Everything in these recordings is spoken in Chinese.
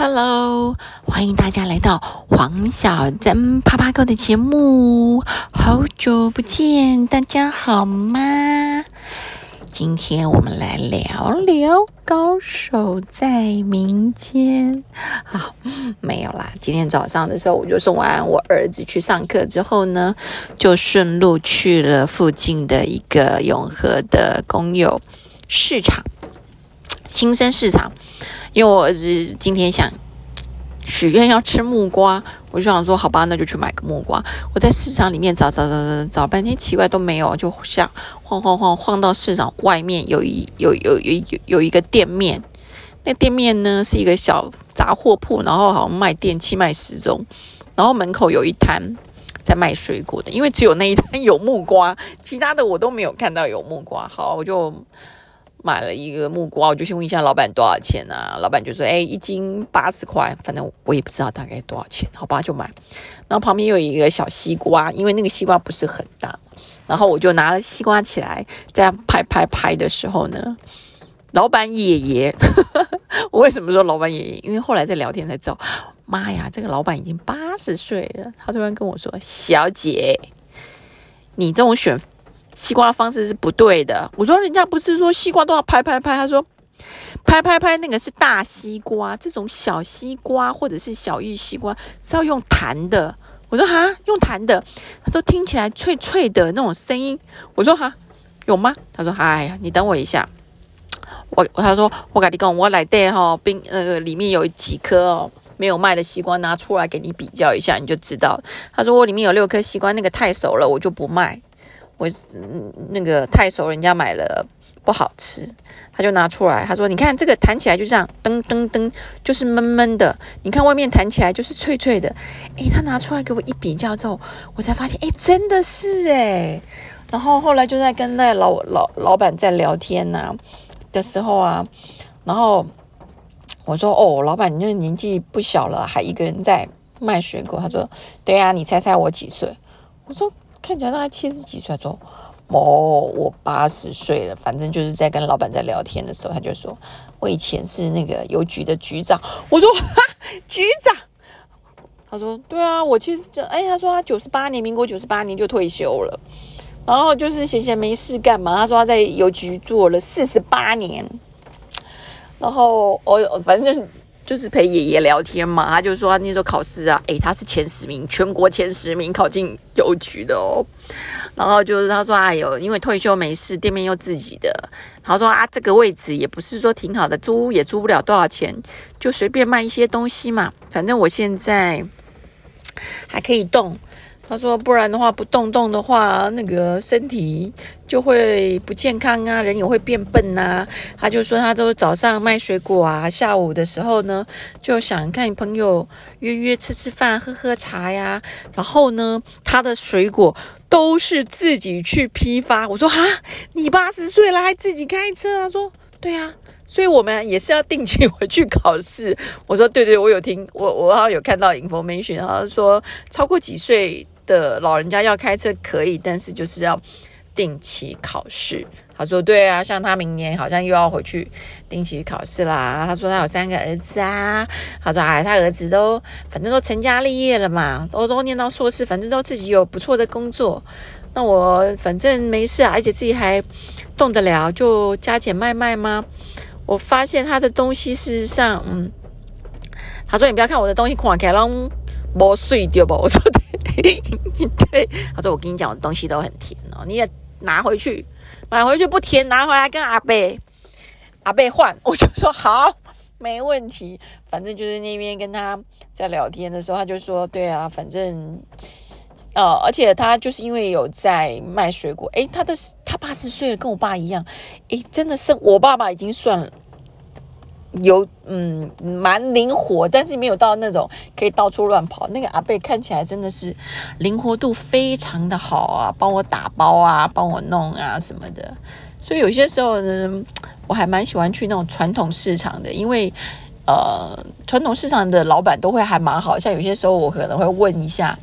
Hello，欢迎大家来到黄小珍啪啪哥的节目，好久不见，大家好吗？今天我们来聊聊高手在民间。好，没有啦。今天早上的时候，我就送完我儿子去上课之后呢，就顺路去了附近的一个永和的公有市场，新生市场。因为我儿子今天想许愿要吃木瓜，我就想说好吧，那就去买个木瓜。我在市场里面找找找找找半天，奇怪都没有，就像晃晃晃晃到市场外面有一有有有有有一个店面，那店面呢是一个小杂货铺，然后好像卖电器卖时钟，然后门口有一摊在卖水果的，因为只有那一摊有木瓜，其他的我都没有看到有木瓜。好，我就。买了一个木瓜，我就先问一下老板多少钱啊？老板就说：“哎，一斤八十块，反正我也不知道大概多少钱，好吧，就买。”然后旁边有一个小西瓜，因为那个西瓜不是很大，然后我就拿了西瓜起来，在拍拍拍的时候呢，老板爷爷，我为什么说老板爷爷？因为后来在聊天才知道，妈呀，这个老板已经八十岁了。他突然跟我说：“小姐，你这种选。”西瓜的方式是不对的。我说人家不是说西瓜都要拍拍拍，他说拍拍拍那个是大西瓜，这种小西瓜或者是小玉西瓜是要用弹的。我说哈，用弹的，他说听起来脆脆的那种声音。我说哈，有吗？他说哎呀，你等我一下。我他说我跟你讲，我来带哈冰呃里面有几颗哦没有卖的西瓜拿出来给你比较一下，你就知道。他说我里面有六颗西瓜，那个太熟了，我就不卖。我那个太熟，人家买了不好吃，他就拿出来，他说：“你看这个弹起来就这样，噔噔噔，就是闷闷的。你看外面弹起来就是脆脆的。”诶，他拿出来给我一比较之后，我才发现，诶，真的是诶。然后后来就在跟那老老老板在聊天呐的时候啊，然后我说：“哦，老板，你这年纪不小了，还一个人在卖水果。”他说：“对呀，你猜猜我几岁？”我说。看起来大概七十几岁，说哦，我八十岁了。反正就是在跟老板在聊天的时候，他就说我以前是那个邮局的局长。我说 哈，局长。他说对啊，我其实这哎，他说他九十八年，民国九十八年就退休了，然后就是闲闲没事干嘛。他说他在邮局做了四十八年，然后我反正。就是陪爷爷聊天嘛，他就说那时候考试啊，诶，他是前十名，全国前十名考进邮局的哦。然后就是他说，哎呦，因为退休没事，店面又自己的，他说啊，这个位置也不是说挺好的，租也租不了多少钱，就随便卖一些东西嘛。反正我现在还可以动。他说：“不然的话，不动动的话，那个身体就会不健康啊，人也会变笨呐。”他就说：“他都早上卖水果啊，下午的时候呢，就想看朋友约约吃吃饭、喝喝茶呀。然后呢，他的水果都是自己去批发。”我说：“哈，你八十岁了还自己开车？”他说：“对啊，所以我们也是要定期回去考试。”我说：“对对，我有听，我我好像有看到 information，好像说超过几岁。”的老人家要开车可以，但是就是要定期考试。他说：“对啊，像他明年好像又要回去定期考试啦。”他说：“他有三个儿子啊。”他说：“哎，他儿子都反正都成家立业了嘛，都都念到硕士，反正都自己有不错的工作。那我反正没事啊，而且自己还动得了，就加减卖卖吗？”我发现他的东西事实上，嗯，他说：“你不要看我的东西，看起来拢无碎掉吧？” 我说。对，对他说：“我跟你讲，我东西都很甜哦，你也拿回去，买回去不甜，拿回来跟阿贝阿贝换。”我就说：“好，没问题。”反正就是那边跟他在聊天的时候，他就说：“对啊，反正呃，而且他就是因为有在卖水果，诶，他的他八十岁了，跟我爸一样，诶，真的是我爸爸已经算了。”有嗯，蛮灵活，但是没有到那种可以到处乱跑。那个阿贝看起来真的是灵活度非常的好啊，帮我打包啊，帮我弄啊什么的。所以有些时候呢，我还蛮喜欢去那种传统市场的，因为呃，传统市场的老板都会还蛮好。像有些时候我可能会问一下，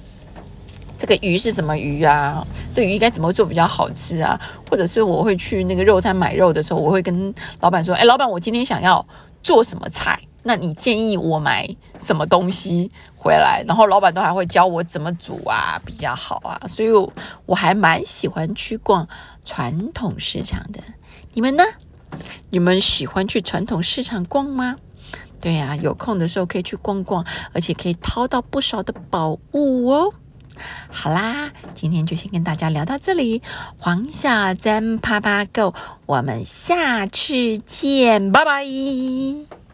这个鱼是什么鱼啊？这鱼应该怎么做比较好吃啊？或者是我会去那个肉摊买肉的时候，我会跟老板说：“哎，老板，我今天想要。”做什么菜？那你建议我买什么东西回来？然后老板都还会教我怎么煮啊比较好啊，所以我还蛮喜欢去逛传统市场的。你们呢？你们喜欢去传统市场逛吗？对呀，有空的时候可以去逛逛，而且可以掏到不少的宝物哦。好啦，今天就先跟大家聊到这里。黄小珍啪啪 Go，我们下次见，拜拜。